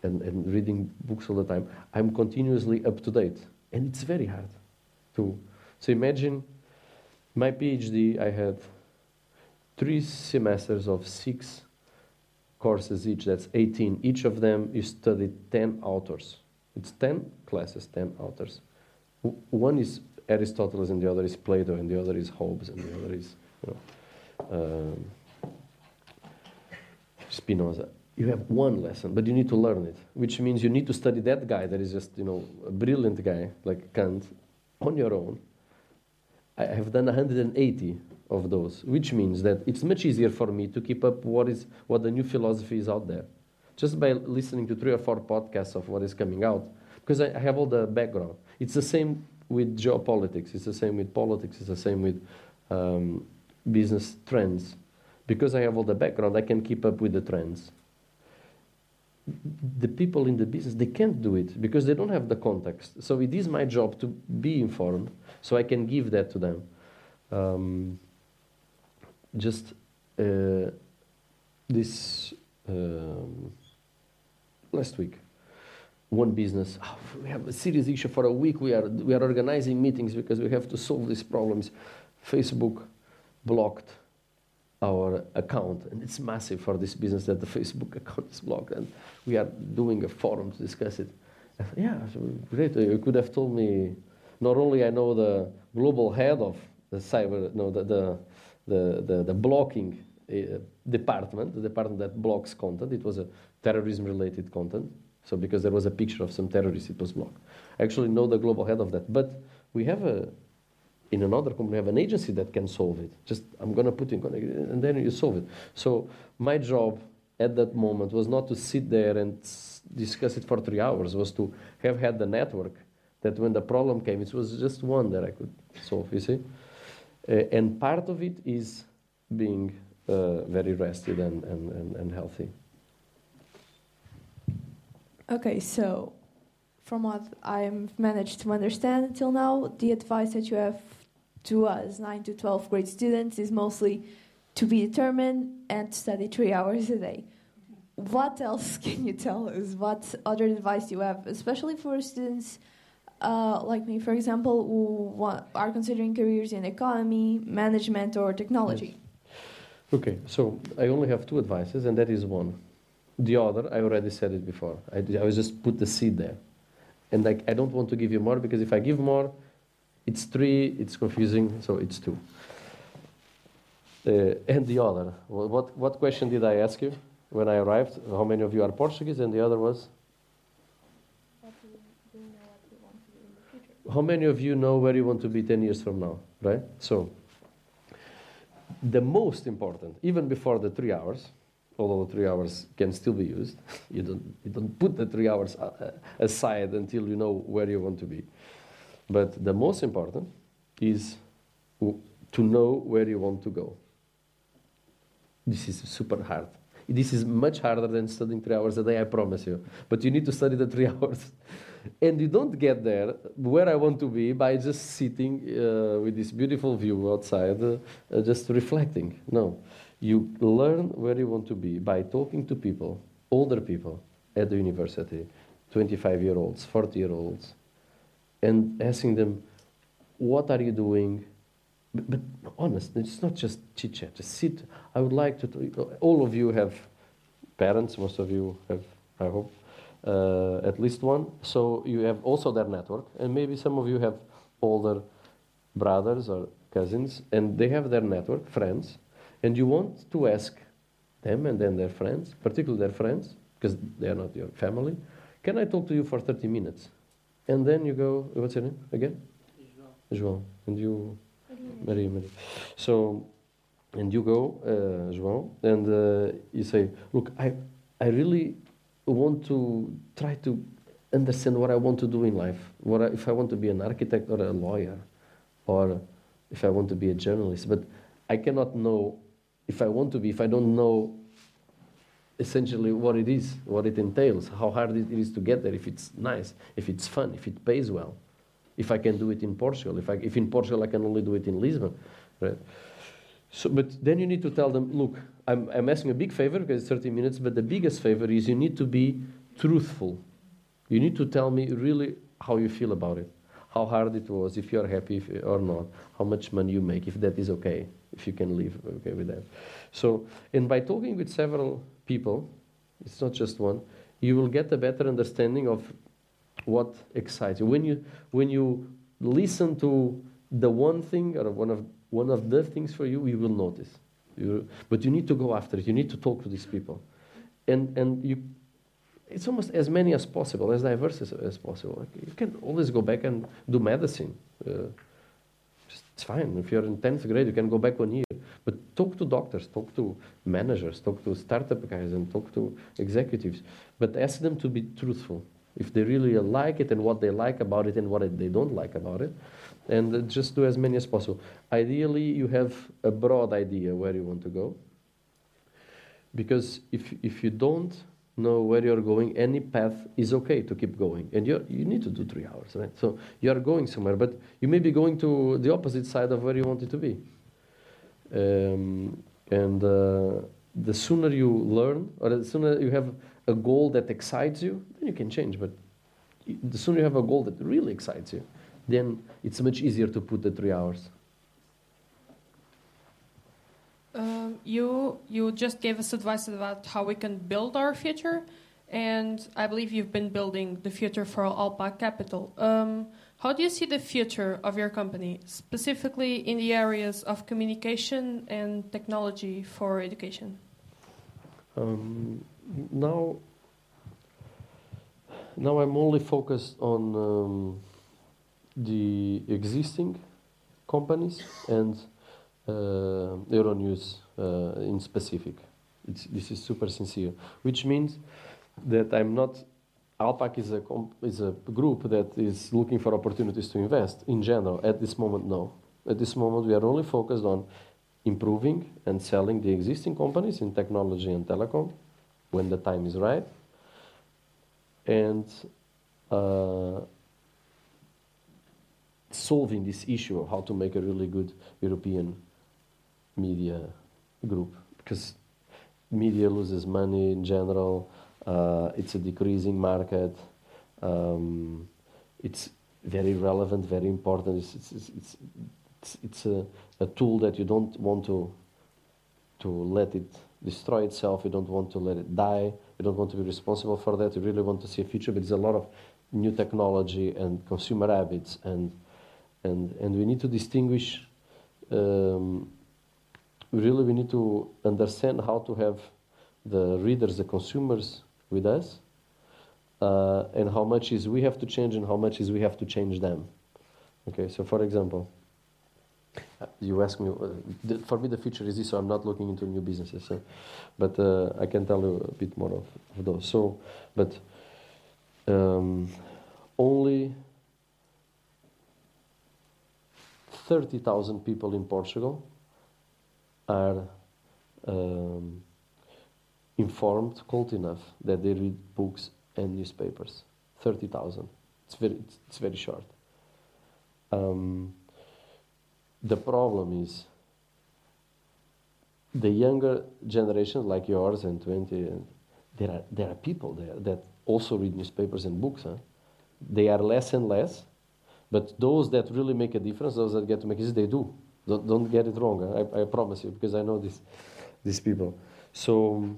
and, and reading books all the time, I'm continuously up to date. And it's very hard to. So imagine my PhD, I had three semesters of six courses each, that's 18. Each of them you study 10 authors. It's 10 classes, 10 authors. One is Aristotle, and the other is Plato, and the other is Hobbes, and the other is, you know. Um, Spinoza. You have one lesson, but you need to learn it, which means you need to study that guy that is just, you know, a brilliant guy like Kant on your own. I have done 180 of those, which means that it's much easier for me to keep up what is what the new philosophy is out there, just by listening to three or four podcasts of what is coming out, because I have all the background. It's the same with geopolitics. It's the same with politics. It's the same with um, business trends because I have all the background, I can keep up with the trends. The people in the business, they can't do it because they don't have the context. So it is my job to be informed so I can give that to them. Um, just uh, this um, last week, one business, oh, we have a serious issue for a week. We are, we are organizing meetings because we have to solve these problems. Facebook blocked our account, and it's massive for this business that the Facebook account is blocked, and we are doing a forum to discuss it. yeah, great. You could have told me. Not only I know the global head of the cyber, no, the the the, the, the blocking uh, department, the department that blocks content. It was a terrorism-related content. So because there was a picture of some terrorists, it was blocked. I actually know the global head of that, but we have a in another company we have an agency that can solve it. Just I'm going to put in and then you solve it. So my job at that moment was not to sit there and discuss it for three hours. Was to have had the network that when the problem came, it was just one that I could solve. You see, uh, and part of it is being uh, very rested and, and, and, and healthy. Okay, so from what I've managed to understand until now, the advice that you have to us, 9 to 12 grade students, is mostly to be determined and to study three hours a day. What else can you tell us? What other advice do you have, especially for students uh, like me, for example, who want, are considering careers in economy, management, or technology? Yes. Okay, so I only have two advices, and that is one. The other, I already said it before. I, I was just put the seed there. And like, I don't want to give you more because if I give more, it's three, it's confusing, so it's two. Uh, and the other, what, what question did I ask you when I arrived? How many of you are Portuguese? And the other was? How many of you know where you want to be 10 years from now, right? So, the most important, even before the three hours, although the three hours can still be used, you don't, you don't put the three hours uh, aside until you know where you want to be. But the most important is to know where you want to go. This is super hard. This is much harder than studying three hours a day, I promise you. But you need to study the three hours. And you don't get there where I want to be by just sitting uh, with this beautiful view outside, uh, uh, just reflecting. No. You learn where you want to be by talking to people, older people at the university, 25 year olds, 40 year olds, and asking them, What are you doing? But, but honest, it's not just chit chat, just sit. I would like to, all of you have parents, most of you have, I hope uh, at least one. So you have also their network, and maybe some of you have older brothers or cousins, and they have their network, friends, and you want to ask them and then their friends, particularly their friends, because they are not your family, can I talk to you for 30 minutes? And then you go, what's your name again? João. João. And you, Maria, Maria. So, and you go, uh, João, and uh, you say, look, I, I really want to try to understand what I want to do in life. What I, if I want to be an architect or a lawyer, or if I want to be a journalist. But I cannot know if I want to be if I don't know essentially what it is, what it entails, how hard it is to get there, if it's nice, if it's fun, if it pays well, if I can do it in Portugal, if, I, if in Portugal I can only do it in Lisbon, right? So, but then you need to tell them, look, I'm, I'm asking a big favor because it's 30 minutes, but the biggest favor is you need to be truthful. You need to tell me really how you feel about it, how hard it was, if you're happy if, or not, how much money you make, if that is okay, if you can live okay with that. So, and by talking with several people, it's not just one, you will get a better understanding of what excites you. When you, when you listen to the one thing or one of, one of the things for you, you will notice. You, but you need to go after it. You need to talk to these people. And, and you, it's almost as many as possible, as diverse as, as possible. Like you can always go back and do medicine. Uh, it's fine. If you're in 10th grade, you can go back one year. But talk to doctors, talk to managers, talk to startup guys, and talk to executives. But ask them to be truthful. If they really like it and what they like about it and what they don't like about it, and just do as many as possible. Ideally, you have a broad idea where you want to go. Because if, if you don't know where you're going, any path is okay to keep going. And you you need to do three hours, right? So you are going somewhere, but you may be going to the opposite side of where you want it to be. Um, and uh, the sooner you learn, or the sooner you have a goal that excites you, then you can change. But the sooner you have a goal that really excites you, then it's much easier to put the three hours. Um, you you just gave us advice about how we can build our future, and I believe you've been building the future for Alpac Capital. Um, how do you see the future of your company, specifically in the areas of communication and technology for education? Um, now, now I'm only focused on. Um, the existing companies and uh, Euronews in specific. It's, this is super sincere, which means that I'm not. Alpac is a is a group that is looking for opportunities to invest. In general, at this moment, no. At this moment, we are only focused on improving and selling the existing companies in technology and telecom when the time is right, and uh, solving this issue of how to make a really good European media group because media loses money in general. Uh, it's a decreasing market. Um, it's very relevant, very important. It's, it's, it's, it's, it's a, a, tool that you don't want to, to let it destroy itself. You don't want to let it die. You don't want to be responsible for that. You really want to see a future. But there's a lot of new technology and consumer habits and and and we need to distinguish. Um, really, we need to understand how to have the readers, the consumers, with us, uh, and how much is we have to change and how much is we have to change them. Okay, so for example, uh, you ask me, uh, for me the future is this, so I'm not looking into new businesses, so, but uh, I can tell you a bit more of, of those. So, but um, only 30,000 people in Portugal are um, informed cult enough that they read books and newspapers. 30,000. It's very, it's, very short. Um, the problem is the younger generation, like yours and 20, and there, are, there are people there that also read newspapers and books. Huh? They are less and less, but those that really make a difference, those that get to make it, they do. Don't, don't get it wrong. I, I promise you, because I know this, these people. So,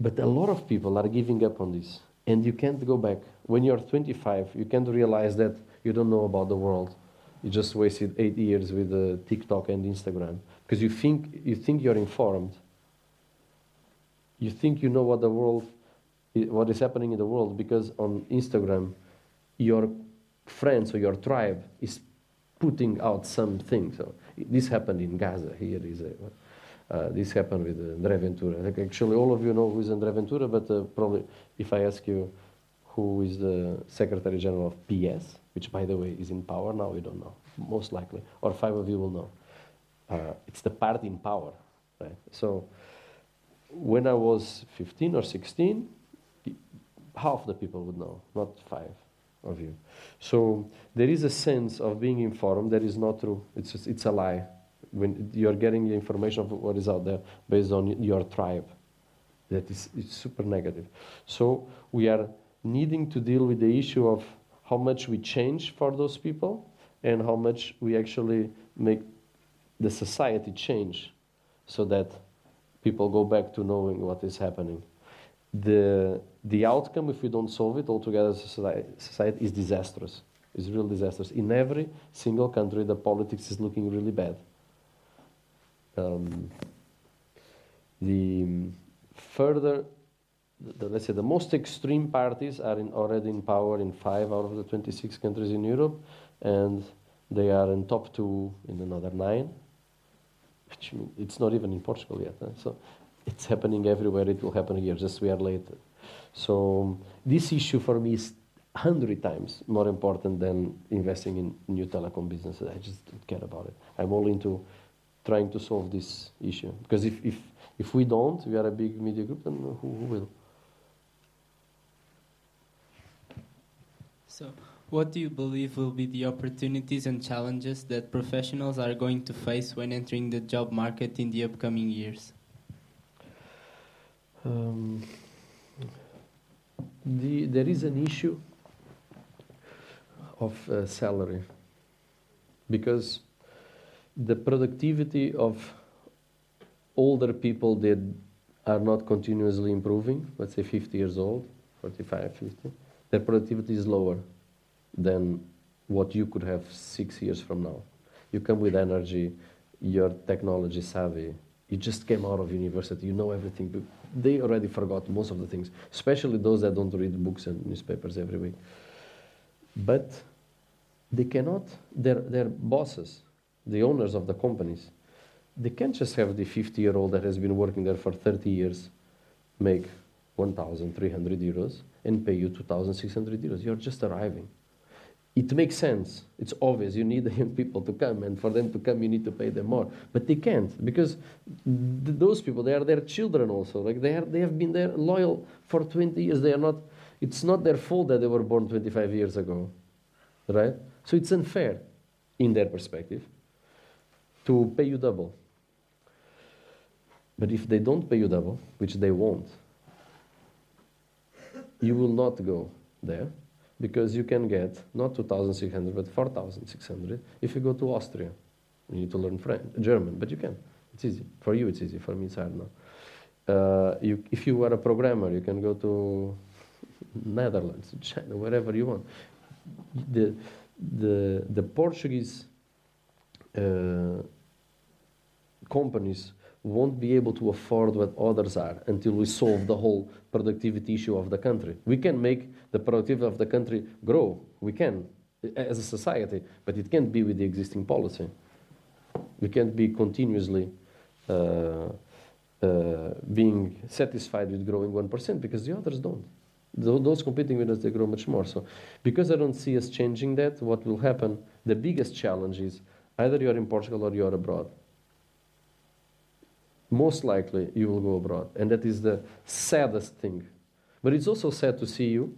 but a lot of people are giving up on this, and you can't go back. When you're 25, you can't realize that you don't know about the world. You just wasted eight years with uh, TikTok and Instagram because you think you think you're informed. You think you know what the world, what is happening in the world because on Instagram, your friends or your tribe is putting out something. So this happened in Gaza. Here is a. Uh, this happened with André Ventura. Like actually, all of you know who is André Ventura, but uh, probably if I ask you who is the Secretary General of PS, which by the way is in power now, we don't know, most likely, or five of you will know. Uh, it's the party in power, right? So when I was 15 or 16, half the people would know, not five of you. So there is a sense of being informed that is not true. It's, just, it's a lie when you're getting the information of what is out there based on your tribe. That is it's super negative. So we are needing to deal with the issue of how much we change for those people and how much we actually make the society change so that people go back to knowing what is happening. The, the outcome, if we don't solve it altogether as a society, is disastrous. It's real disastrous. In every single country, the politics is looking really bad. Um, the further, the, let's say, the most extreme parties are in, already in power in five out of the 26 countries in Europe, and they are in top two in another nine. Which it's not even in Portugal yet. So it's happening everywhere. It will happen here. Just we are late. So this issue for me is hundred times more important than investing in new telecom businesses. I just don't care about it. I'm all into trying to solve this issue. Because if, if, if we don't, we are a big media group, then who, who will? So, what do you believe will be the opportunities and challenges that professionals are going to face when entering the job market in the upcoming years? Um, the, there is an issue of uh, salary because the productivity of older people that are not continuously improving, let's say 50 years old, 45, 50, their productivity is lower than what you could have six years from now. You come with energy, you're technology savvy, you just came out of university, you know everything. They already forgot most of the things, especially those that don't read books and newspapers every week. But they cannot, their, their bosses, the owners of the companies, they can't just have the 50 year old that has been working there for 30 years make 1,300 euros and pay you 2,600 euros. You're just arriving. It makes sense. It's obvious. You need the young people to come, and for them to come, you need to pay them more. But they can't because th- those people, they are their children also. Like they, are, they have been there loyal for 20 years. They are not. It's not their fault that they were born 25 years ago, right? So it's unfair, in their perspective to pay you double. But if they don't pay you double, which they won't, you will not go there because you can get not 2,600 but 4,600 if you go to Austria. You need to learn French, German, but you can. It's easy. For you, it's easy. For me, it's hard now. Uh, you, if you are a programmer, you can go to Netherlands, China, wherever you want. The, the, the Portuguese uh, companies won't be able to afford what others are until we solve the whole productivity issue of the country. We can make the productivity of the country grow. We can, as a society, but it can't be with the existing policy. We can't be continuously uh, uh, being satisfied with growing 1% because the others don't. Those competing with us, they grow much more. So, because I don't see us changing that, what will happen, the biggest challenge is either you're in Portugal or you're abroad most likely you will go abroad. And that is the saddest thing. But it's also sad to see you,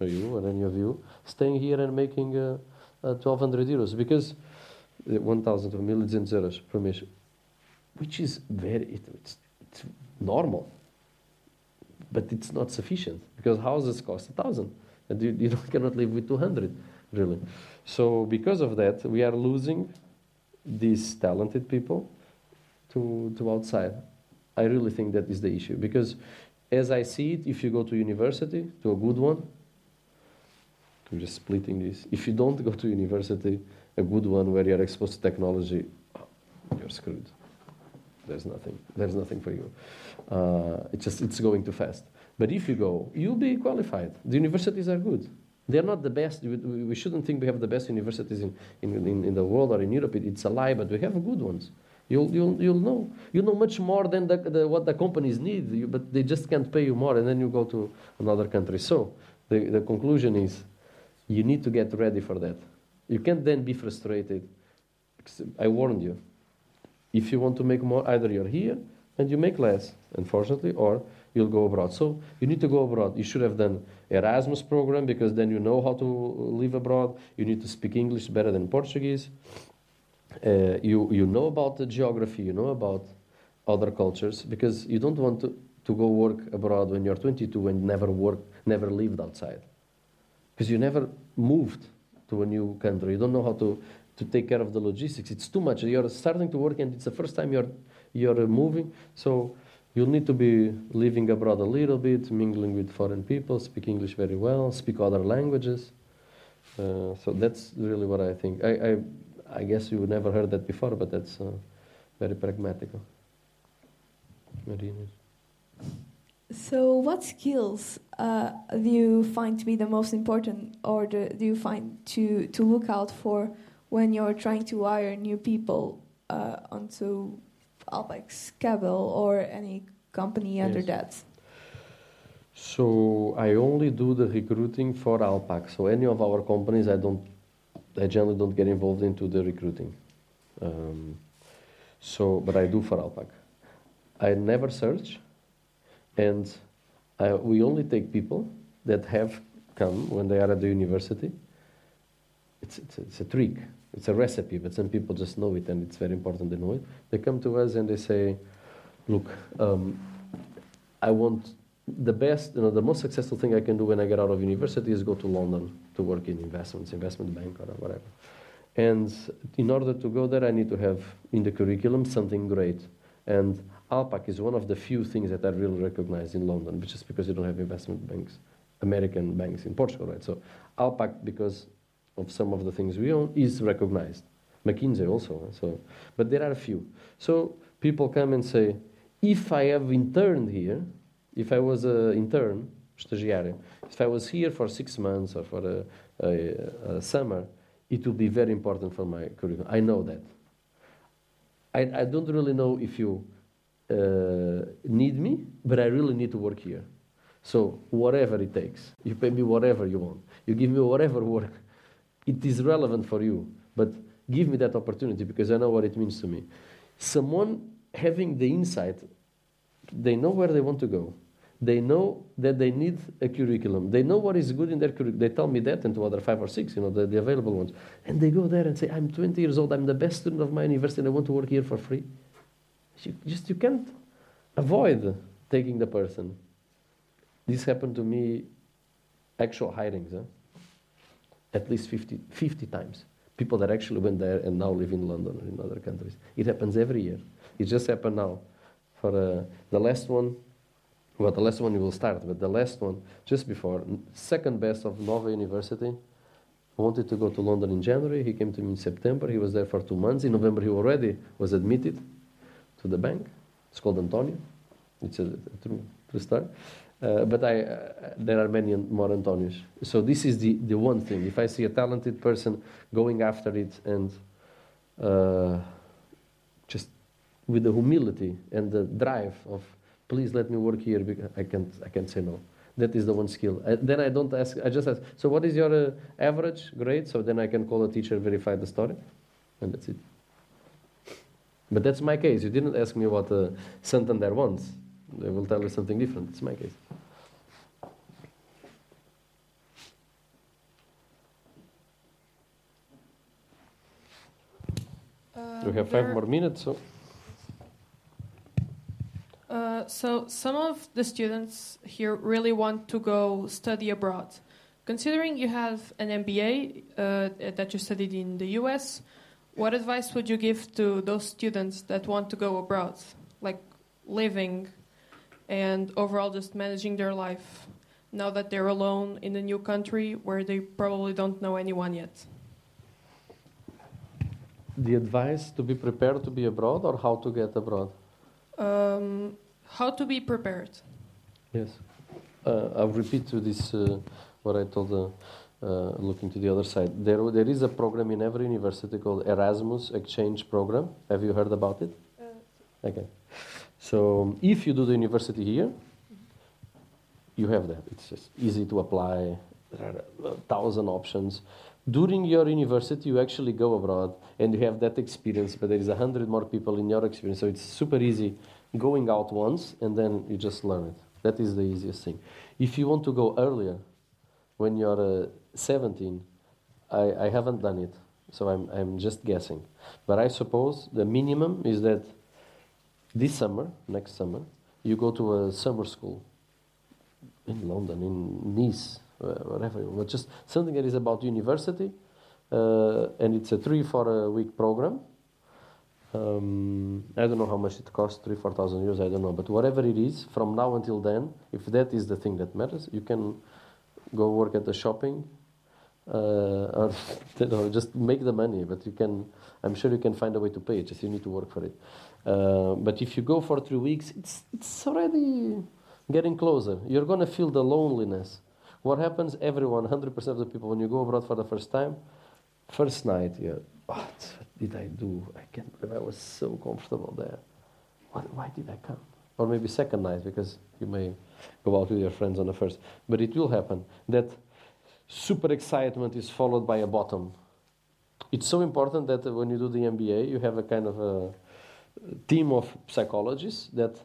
or you, or any of you, staying here and making uh, uh, 1,200 euros because uh, 1,000 or millions euros per mission, which is very, it, it's, it's normal. But it's not sufficient because houses cost 1,000 and you, you cannot live with 200, really. So, because of that, we are losing these talented people to, to outside. I really think that is the issue because, as I see it, if you go to university, to a good one, I'm just splitting this. If you don't go to university, a good one where you're exposed to technology, you're screwed. There's nothing. There's nothing for you. Uh, it's just it's going too fast. But if you go, you'll be qualified. The universities are good. They're not the best. We, we shouldn't think we have the best universities in, in, in, in the world or in Europe. It, it's a lie, but we have good ones. You'll, you'll, you'll know. You know much more than the, the, what the companies need, you, but they just can't pay you more, and then you go to another country. So the, the conclusion is you need to get ready for that. You can't then be frustrated. I warned you. If you want to make more, either you're here and you make less, unfortunately, or you'll go abroad. So you need to go abroad. You should have done Erasmus program because then you know how to live abroad. You need to speak English better than Portuguese. Uh, you, you know about the geography, you know about other cultures because you don't want to, to go work abroad when you're 22 and never work, never lived outside. Because you never moved to a new country. You don't know how to, to take care of the logistics. It's too much. You're starting to work and it's the first time you're, you're moving. So you'll need to be living abroad a little bit, mingling with foreign people, speak English very well, speak other languages. Uh, so that's really what I think. I, I, I, guess you never heard that before, but that's uh, very pragmatic. Marina. So, what skills uh, do you find to be the most important, or do, do you find to, to look out for when you're trying to hire new people uh, onto Alpac Capital or any company under yes. that? So I only do the recruiting for Alpac. So any of our companies, I don't, I generally don't get involved into the recruiting. Um, so, but I do for Alpac. I never search, and I, we only take people that have come when they are at the university. It's, it's, it's a trick. It's a recipe, but some people just know it, and it's very important they know it. They come to us and they say, "Look, um, I want the best, you know, the most successful thing I can do when I get out of university is go to London to work in investments, investment bank or whatever. And in order to go there, I need to have in the curriculum something great. And Alpac is one of the few things that are really recognized in London, which is because you don't have investment banks, American banks in Portugal, right? So Alpac, because of some of the things we own is recognized. McKinsey also. So, but there are a few. So people come and say, if I have interned here, if I was an intern, estagiário, if I was here for six months or for a, a, a summer, it will be very important for my curriculum. I know that. I, I don't really know if you uh, need me, but I really need to work here. So whatever it takes, you pay me whatever you want. You give me whatever work it is relevant for you, but give me that opportunity because I know what it means to me. Someone having the insight, they know where they want to go. They know that they need a curriculum. They know what is good in their curriculum. They tell me that and to other five or six, you know, the, the available ones. And they go there and say, I'm 20 years old, I'm the best student of my university, and I want to work here for free. You just you can't avoid taking the person. This happened to me, actual hirings. Huh? at least 50, 50 times. People that actually went there and now live in London or in other countries. It happens every year. It just happened now. For uh, the last one, well, the last one you will start, but the last one, just before, second best of Nova University, wanted to go to London in January. He came to me in September. He was there for two months. In November, he already was admitted to the bank. It's called Antonio. It's a, a true, true story. Uh, but I, uh, there are many more Antonios. So this is the, the one thing. If I see a talented person going after it and uh, just with the humility and the drive of, please let me work here, because I can't, I can't say no. That is the one skill. I, then I don't ask, I just ask, so what is your uh, average grade? So then I can call a teacher, verify the story, and that's it. But that's my case. You didn't ask me what uh, Santander wants. They will tell you something different. It's my case. Uh, we have five more minutes, so Uh, so some of the students here really want to go study abroad. Considering you have an MBA uh, that you studied in the US, what advice would you give to those students that want to go abroad, like living and overall just managing their life now that they're alone in a new country where they probably don't know anyone yet? the advice to be prepared to be abroad or how to get abroad? Um, how to be prepared? Yes. Uh, I'll repeat to this uh, what I told, uh, uh, looking to the other side. There, there is a program in every university called Erasmus Exchange Program. Have you heard about it? Okay. So if you do the university here, you have that. It's just easy to apply. There are a thousand options. During your university, you actually go abroad and you have that experience, but there is a hundred more people in your experience, so it's super easy going out once and then you just learn it. That is the easiest thing. If you want to go earlier, when you're uh, 17, I, I haven't done it, so I'm, I'm just guessing. But I suppose the minimum is that this summer, next summer, you go to a summer school in London, in Nice, uh, wherever, but just something that is about university, uh, and it's a three, four a week program. Um, I don't know how much it costs, three, four thousand euros, I don't know, but whatever it is, from now until then, if that is the thing that matters, you can go work at the shopping, uh, or you know, just make the money. But you can, I'm sure you can find a way to pay it. Just you need to work for it. Uh, but if you go for three weeks, it's it's already getting closer. You're gonna feel the loneliness. What happens? Everyone, 100% of the people, when you go abroad for the first time, first night, you're, what did I do? I can't believe I was so comfortable there. What, why did I come? Or maybe second night, because you may go out with your friends on the first. But it will happen. That super excitement is followed by a bottom. It's so important that when you do the MBA, you have a kind of a team of psychologists that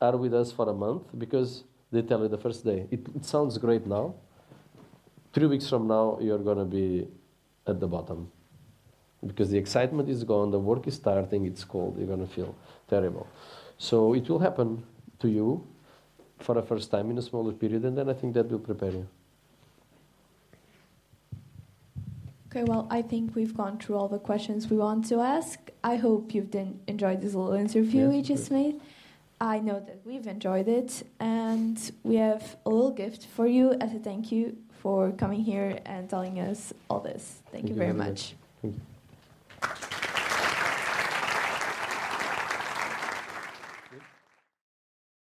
are with us for a month because they tell you the first day. It, it sounds great now. Three weeks from now, you're going to be at the bottom because the excitement is gone, the work is starting, it's cold, you're going to feel terrible. So it will happen to you for the first time in a smaller period, and then I think that will prepare you. Okay, well, I think we've gone through all the questions we want to ask. I hope you've enjoyed this little interview Yes, we just made. I know that we've enjoyed it, and we have a little gift for you as a thank you for coming here and telling us all this. Thank, Thank you very much. much. Thank you.